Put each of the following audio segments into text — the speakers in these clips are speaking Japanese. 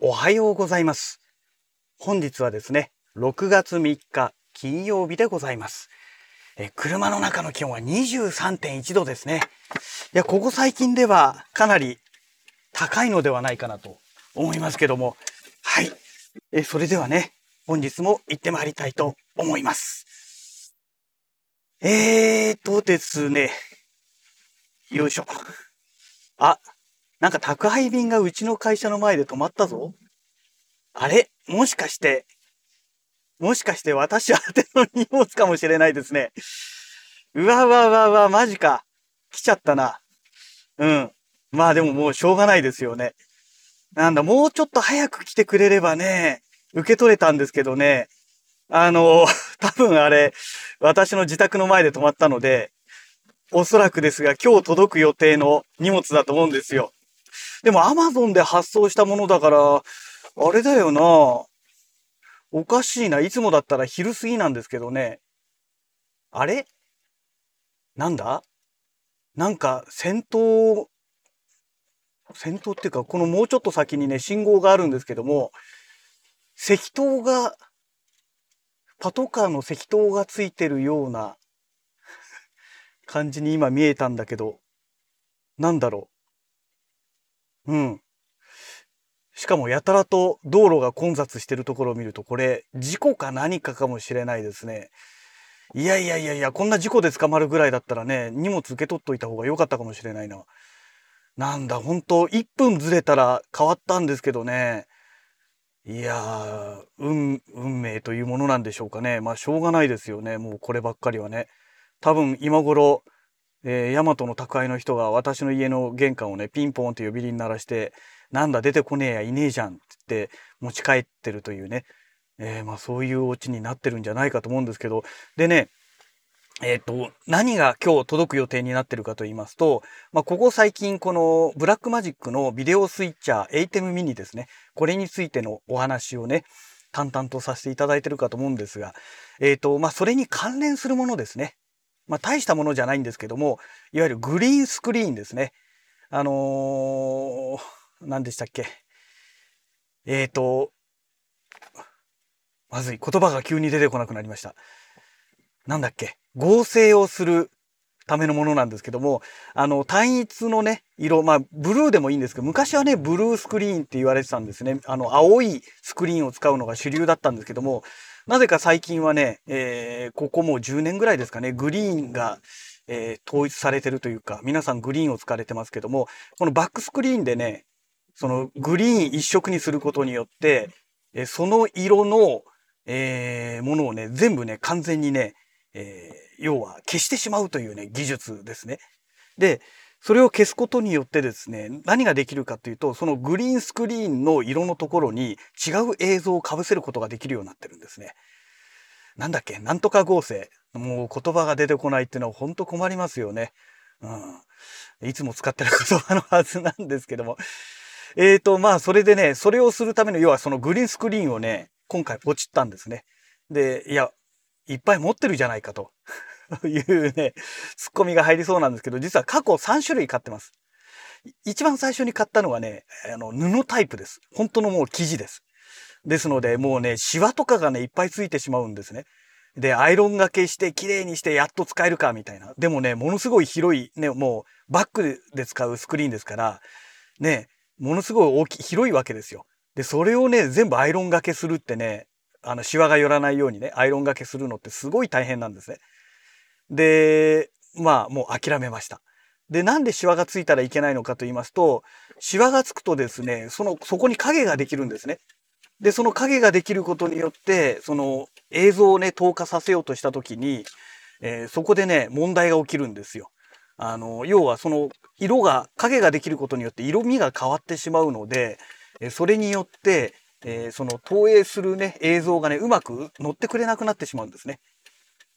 おはようございます。本日はですね、6月3日金曜日でございます。え車の中の気温は23.1度ですね。いや、ここ最近ではかなり高いのではないかなと思いますけども。はい。えそれではね、本日も行ってまいりたいと思います。えーとですね。よいしょ。あ、なんか宅配便がうちの会社の前で止まったぞ。あれ？もしかして、もしかして私宛ての荷物かもしれないですね。うわうわうわうわ、マジか。来ちゃったな。うん。まあでももうしょうがないですよね。なんだ、もうちょっと早く来てくれればね、受け取れたんですけどね。あの、多分あれ、私の自宅の前で止まったので、おそらくですが今日届く予定の荷物だと思うんですよ。でも Amazon で発送したものだから、あれだよな。おかしいな。いつもだったら昼過ぎなんですけどね。あれ？なんだ？なんか戦闘、戦闘っていうか、このもうちょっと先にね、信号があるんですけども、石灯が、パトカーの石灯がついてるような感じに今見えたんだけど、なんだろう？うん。しかもやたらと道路が混雑してるところを見ると、これ、事故か何かかもしれないですね。いやいやいやいや、こんな事故で捕まるぐらいだったらね、荷物受け取っといた方が良かったかもしれないな。なんだ、本当1分ずれたら変わったんですけどね。いやー、運、運命というものなんでしょうかね。まあ、しょうがないですよね。もうこればっかりはね。多分今頃、えー、ヤマトの宅配の人が私の家の玄関をね、ピンポンって呼び鈴鳴らして、なんだ出てこねえやいねえじゃんってって持ち帰ってるというね、えー、まあそういうお家になってるんじゃないかと思うんですけど、でね、えっ、ー、と、何が今日届く予定になってるかと言いますと、まあ、ここ最近このブラックマジックのビデオスイッチャー ATEM ミニですね。これについてのお話をね、淡々とさせていただいてるかと思うんですが、えっ、ー、と、まあ、それに関連するものですね。まあ、大したものじゃないんですけども、いわゆるグリーンスクリーンですね。あのー、何でしたっけ？えっ、ー、と、まずい。言葉が急に出てこなくなりました。なんだっけ？合成をするためのものなんですけども、あの、単一のね、色、まあ、ブルーでもいいんですけど、昔はね、ブルースクリーンって言われてたんですね。あの、青いスクリーンを使うのが主流だったんですけども、なぜか最近はね、えー、ここもう10年ぐらいですかね、グリーンが、えー、統一されてるというか、皆さんグリーンを使われてますけども、このバックスクリーンでね、そのグリーン一色にすることによって、えその色の、えー、ものをね、全部ね、完全にね、えー、要は消してしまうというね、技術ですね。で、それを消すことによってですね、何ができるかというと、そのグリーンスクリーンの色のところに違う映像を被せることができるようになってるんですね。なんだっけなんとか合成。もう言葉が出てこないっていうのは本当困りますよね。うん。いつも使ってる言葉のはずなんですけども。えーと、まあ、それでね、それをするための、要はそのグリーンスクリーンをね、今回ポチったんですね。で、いや、いっぱい持ってるじゃないかと。と いうね、ツッコミが入りそうなんですけど、実は過去3種類買ってます。一番最初に買ったのはね、あの、布タイプです。本当のもう生地です。ですので、もうね、シワとかがね、いっぱいついてしまうんですね。で、アイロンがけして綺麗にしてやっと使えるか、みたいな。でもね、ものすごい広い、ね、もうバックで使うスクリーンですから、ね、ものすごい大きい、広いわけですよ。で、それをね、全部アイロンがけするってね、あの、シワが寄らないようにね、アイロンがけするのってすごい大変なんですね。で、まあもう諦めました。で、なんでシワがついたらいけないのかと言いますと、シワがつくとですね、その、そこに影ができるんですね。で、その影ができることによって、その映像をね、透過させようとしたときに、えー、そこでね、問題が起きるんですよ。あの、要はその色が、影ができることによって色味が変わってしまうので、えそれによって、えー、その投影するね、映像がね、うまく乗ってくれなくなってしまうんですね。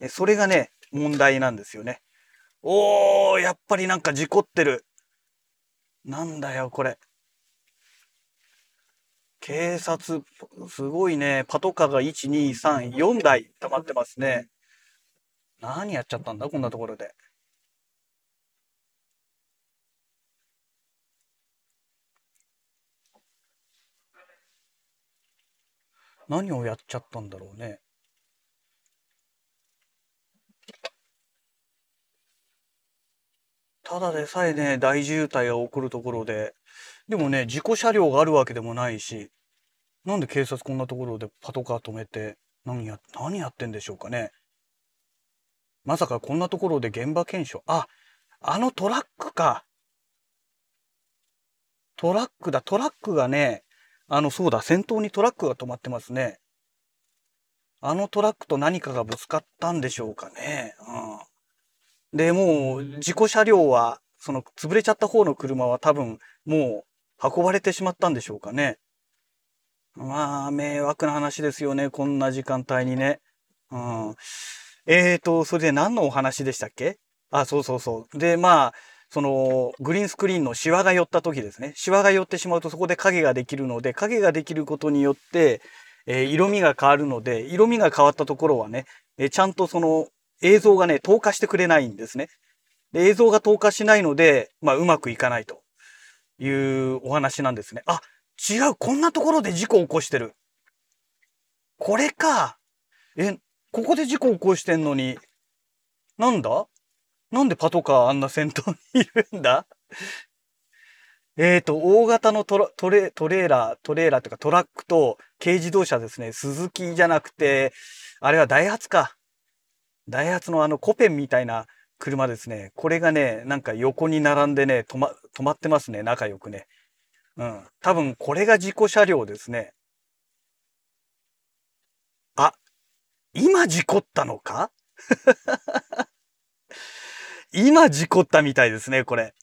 えそれがね、問題なんですよね。おー、やっぱりなんか事故ってる。なんだよ、これ。警察、すごいね。パトカーが1、2、3、4台溜まってますね。何やっちゃったんだこんなところで。何をやっちゃったんだろうね。ただでさえね、大渋滞が起こるところで、でもね、事故車両があるわけでもないし、なんで警察こんなところでパトカー止めて、何や、何やってんでしょうかね。まさかこんなところで現場検証。あ、あのトラックか。トラックだ。トラックがね、あの、そうだ、先頭にトラックが止まってますね。あのトラックと何かがぶつかったんでしょうかね。うん。で、もう、事故車両は、その、潰れちゃった方の車は多分、もう、運ばれてしまったんでしょうかね。まあ、迷惑な話ですよね。こんな時間帯にね。うん。えーと、それで何のお話でしたっけ？あ、そうそうそう。で、まあ、その、グリーンスクリーンのシワが寄った時ですね。シワが寄ってしまうとそこで影ができるので、影ができることによって、えー、色味が変わるので、色味が変わったところはね、えー、ちゃんとその映像がね、透過してくれないんですね。で映像が透過しないので、まあ、うまくいかないというお話なんですね。あ、違う、こんなところで事故を起こしてる。これか。え、ここで事故を起こしてんのに、なんだ？なんでパトカーあんな先頭にいるんだ？えっと、大型のトトレトレーラー、トレーラーというかトラックと軽自動車ですね。鈴木じゃなくて、あれはダイハツか。ダイハツのあのコペンみたいな車ですね。これがね、なんか横に並んでね、止ま、止まってますね。仲良くね。うん。多分これが事故車両ですね。あ、今事故ったのか？今事故ったみたいですね、これ。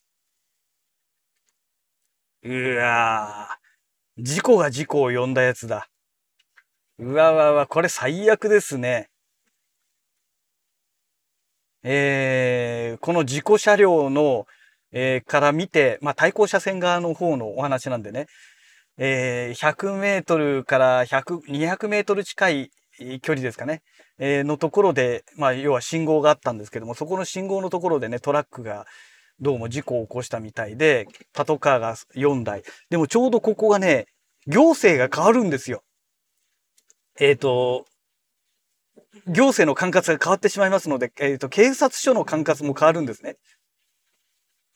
うわぁ。事故が事故を呼んだやつだ。うわわわ、これ最悪ですね。えー、この事故車両の、えー、から見て、まあ、対向車線側の方のお話なんでね、えー、100メートルから100、200メートル近い距離ですかね。えー、のところで、まあ、要は信号があったんですけども、そこの信号のところでね、トラックがどうも事故を起こしたみたいで、パトカーが4台。でもちょうどここがね、行政が変わるんですよ。えっ、ー、と、行政の管轄が変わってしまいますので、えっ、ー、と、警察署の管轄も変わるんですね。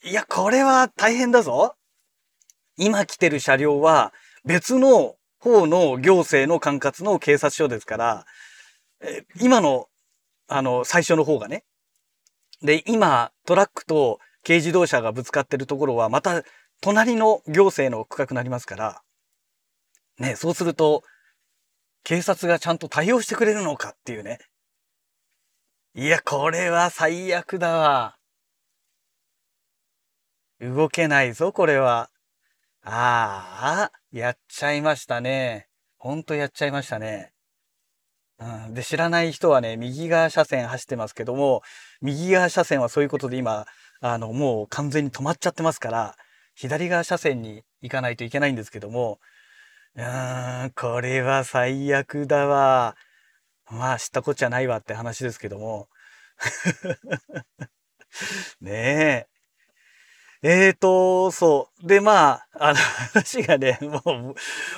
いや、これは大変だぞ。今来てる車両は別の方の行政の管轄の警察署ですから、え今の、あの、最初の方がね。で、今、トラックと軽自動車がぶつかってるところは、また、隣の行政の区画になりますから、ね、そうすると、警察がちゃんと対応してくれるのかっていうね。いや、これは最悪だわ。動けないぞ、これは。ああ、やっちゃいましたね。ほんとやっちゃいましたね。うん、で、知らない人はね、右側車線走ってますけども、右側車線はそういうことで今、あの、もう完全に止まっちゃってますから、左側車線に行かないといけないんですけども、うーん、これは最悪だわ。まあ、知ったこっちゃないわって話ですけども。ねえ。えーと、そう。で、まあ、あの話がね、もう、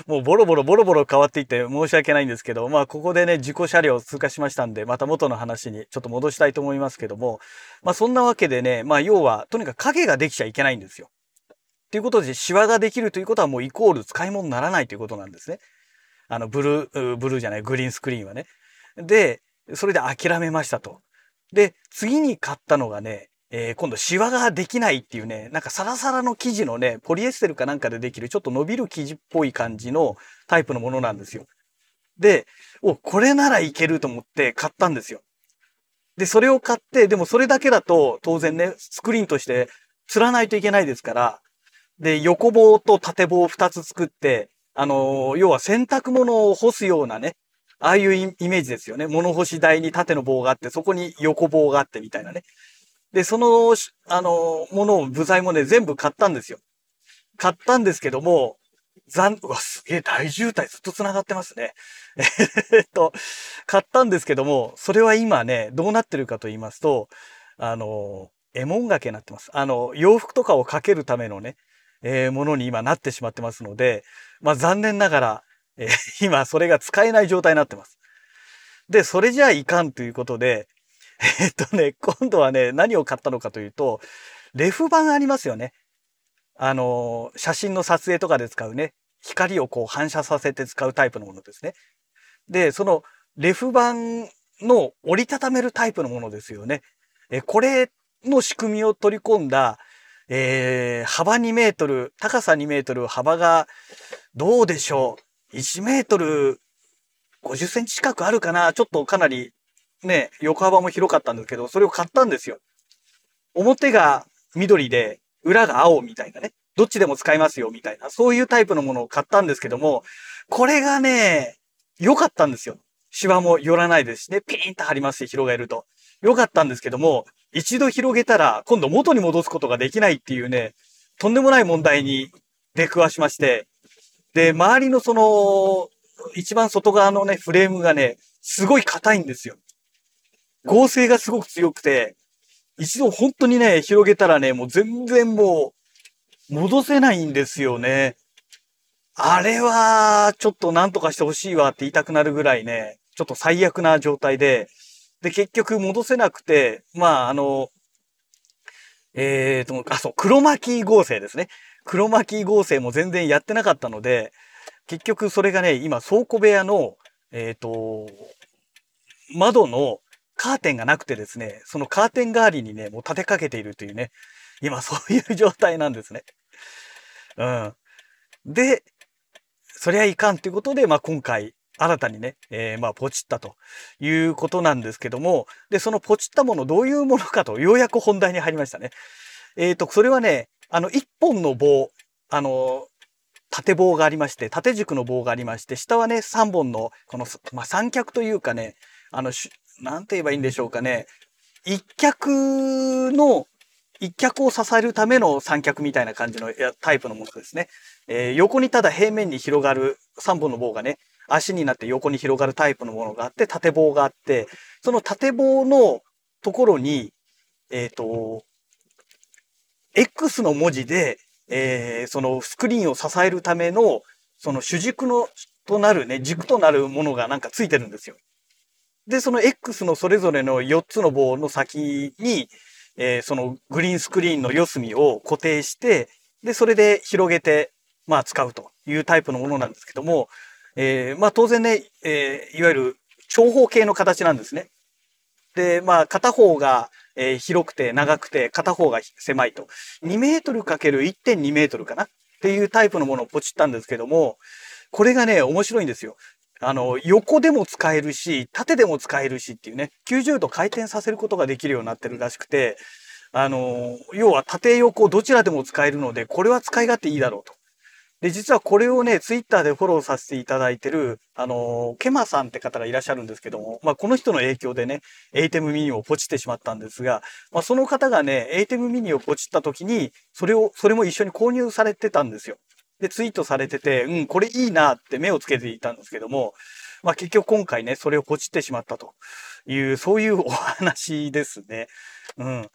もうボロボロボロボロ変わっていて申し訳ないんですけど、まあ、ここでね、事故車両通過しましたんで、また元の話にちょっと戻したいと思いますけども、まあ、そんなわけでね、まあ、要は、とにかく影ができちゃいけないんですよ。ということで、シワができるということはもうイコール使い物にならないということなんですね。あの、ブルー、ブルーじゃない、グリーンスクリーンはね。で、それで諦めましたと。で、次に買ったのがね、えー、今度シワができないっていうね、なんかサラサラの生地のね、ポリエステルかなんかでできるちょっと伸びる生地っぽい感じのタイプのものなんですよ。で、お、これならいけると思って買ったんですよ。で、それを買って、でもそれだけだと当然ね、スクリーンとして釣らないといけないですから、で、横棒と縦棒を2つ作って、あのー、要は洗濯物を干すようなね、ああいうイメージですよね。物干し台に縦の棒があって、そこに横棒があってみたいなね。で、その、あの、ものを、部材もね、全部買ったんですよ。買ったんですけども、残、うわ、すげえ大渋滞ずっと繋がってますね。えっと、買ったんですけども、それは今ね、どうなってるかと言いますと、あの、エモン掛けになってます。あの、洋服とかをかけるためのね、えー、ものに今なってしまってますので、まあ残念ながら、えー、今それが使えない状態になってます。で、それじゃあいかんということで、えっとね、今度はね、何を買ったのかというと、レフ板ありますよね。あの、写真の撮影とかで使うね、光をこう反射させて使うタイプのものですね。で、そのレフ板の折りたためるタイプのものですよね。え、これの仕組みを取り込んだ、えー、幅2メートル、高さ2メートル、幅がどうでしょう？1メートル50センチ近くあるかな？ちょっとかなりね、横幅も広かったんですけど、それを買ったんですよ。表が緑で、裏が青みたいなね。どっちでも使えますよ、みたいな。そういうタイプのものを買ったんですけども、これがね、良かったんですよ。シワも寄らないですしね、ピーンと張りますし、広げると。良かったんですけども、一度広げたら、今度元に戻すことができないっていうね、とんでもない問題に出くわしまして、で、周りのその、一番外側のね、フレームがね、すごい硬いんですよ。合成がすごく強くて、一度本当にね、広げたらね、もう全然もう、戻せないんですよね。あれは、ちょっと何とかしてほしいわって言いたくなるぐらいね、ちょっと最悪な状態で、で、結局戻せなくて、まあ、あの、えーと、あ、そう、黒巻合成ですね。黒巻合成も全然やってなかったので、結局それがね、今倉庫部屋の、えっ、ー、と、窓のカーテンがなくてですね、そのカーテン代わりにね、もう立てかけているというね、今そういう状態なんですね。うん。で、そりゃいかんということで、まあ今回、新たにね、えー、まあポチったということなんですけども、で、そのポチったものどういうものかと、ようやく本題に入りましたね。えっ、ー、と、それはね、あの、一本の棒、あの、縦棒がありまして、縦軸の棒がありまして、下はね、3本の、この、まあ、三脚というかね、あの、なんて言えばいいんでしょうかね。一脚の、一脚を支えるための三脚みたいな感じのタイプのものですね。えー、横にただ平面に広がる3本の棒がね、足になって横に広がるタイプのものがあって、縦棒があって、その縦棒のところに、えっ、ー、と、X の文字でえー、そのスクリーンを支えるための、その主軸の、となるね、軸となるものがなんかついてるんですよ。で、その X のそれぞれの4つの棒の先に、えー、そのグリーンスクリーンの四隅を固定して、で、それで広げて、まあ使うというタイプのものなんですけども、えー、まあ当然ね、えー、いわゆる長方形の形なんですね。で、まあ片方がえー、広くて長くて片方が狭いと。2メートル ×1.2 メートルかな？っていうタイプのものをポチったんですけども、これがね、面白いんですよ。あの、横でも使えるし、縦でも使えるしっていうね、90度回転させることができるようになってるらしくて、あの、要は縦横どちらでも使えるので、これは使い勝手いいだろうと。で、実はこれをね、ツイッターでフォローさせていただいてる、あのケマさんって方がいらっしゃるんですけども、まあ、この人の影響でね、エイテムミニをポチってしまったんですが、まあ、その方がね、エイテムミニをポチった時に、それを、それも一緒に購入されてたんですよ。で、ツイートされてて、うん、これいいなって目をつけていたんですけども、まあ、結局今回ね、それをポチってしまったという、そういうお話ですね。うん。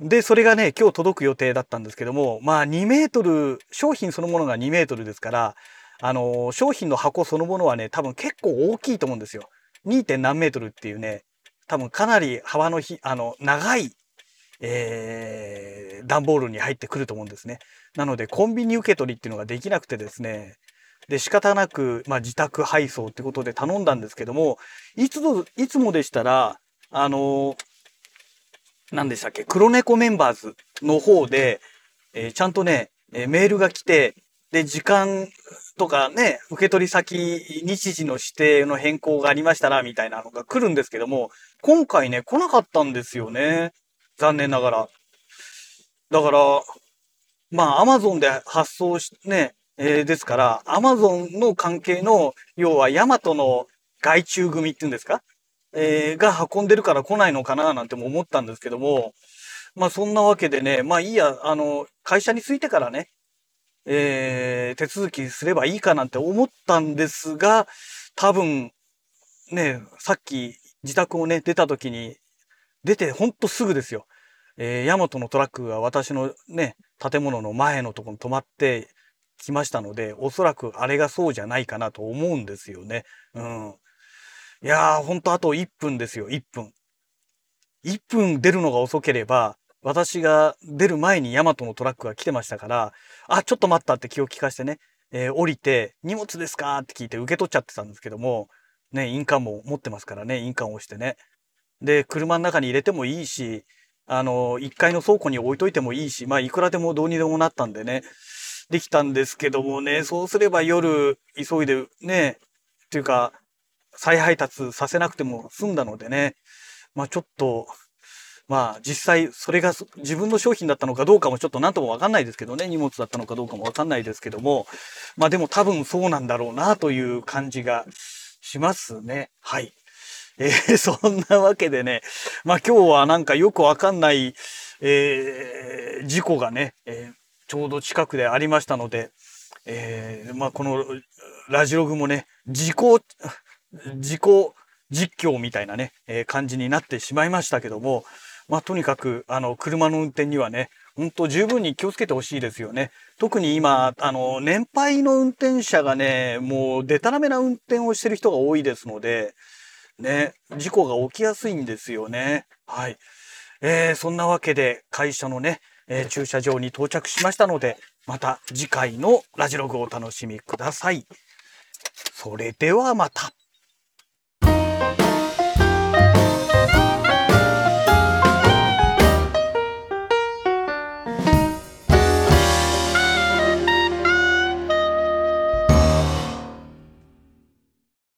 で、それがね、今日届く予定だったんですけども、まあ2メートル、商品そのものが2メートルですから、あの、商品の箱そのものはね、多分結構大きいと思うんですよ。2. 何メートルっていうね、多分かなり幅のひ、あの、長い、えー、段ボールに入ってくると思うんですね。なので、コンビニ受け取りっていうのができなくてですね、で、仕方なく、まあ、自宅配送ってことで頼んだんですけども、いつも、いつもでしたら、あの何でしたっけ、黒猫メンバーズの方で、えー、ちゃんとね、えー、メールが来て、で、時間とかね、受け取り先、日時の指定の変更がありましたら、みたいなのが来るんですけども、今回ね、来なかったんですよね。残念ながら。だから、まあ、アマゾンで発送し、ね、えー、ですから、アマゾンの関係の、要はヤマトの外注組っていうんですか？えー、が運んでるから来ないのかななんても思ったんですけども、まあそんなわけでね、まあいいや、あの、会社に着いてからね、えー、手続きすればいいかなんて思ったんですが、多分、ね、さっき自宅をね、出た時に、出てほんとすぐですよ。えー、ヤマトのトラックが私のね、建物の前のところに止まって、きましたので、おそらくあれがそうじゃないかなと思うんですよね。うん。いやー、ほんとあと1分ですよ、1分。1分出るのが遅ければ、私が出る前にヤマトのトラックが来てましたから、あ、ちょっと待ったって気を利かしてね、えー、降りて、荷物ですかって聞いて受け取っちゃってたんですけども、ね、印鑑も持ってますからね、印鑑を押してね。で、車の中に入れてもいいし、あの、1階の倉庫に置いといてもいいし、まあ、いくらでもどうにでもなったんでね、できたんですけどもね、そうすれば夜、急いでね、っていうか、再配達させなくても済んだのでね、まあちょっと、まあ実際それが自分の商品だったのかどうかもちょっと何ともわかんないですけどね、荷物だったのかどうかもわかんないですけども、まあでも多分そうなんだろうなという感じがしますね。はい。えー、そんなわけでね、まあ今日はなんかよくわかんない、えー、事故がね、えー、ちょうど近くでありましたので、えー、まあこのラジログもね、事故、自己実況みたいなね、えー、感じになってしまいましたけども、まあ、とにかく、あの、車の運転にはね、本当十分に気をつけてほしいですよね。特に今、あの、年配の運転者がね、もう、でたらめな運転をしてる人が多いですので、ね、事故が起きやすいんですよね。はい。えー、そんなわけで、会社のね、えー、駐車場に到着しましたので、また次回のラジログをお楽しみください。それではまた。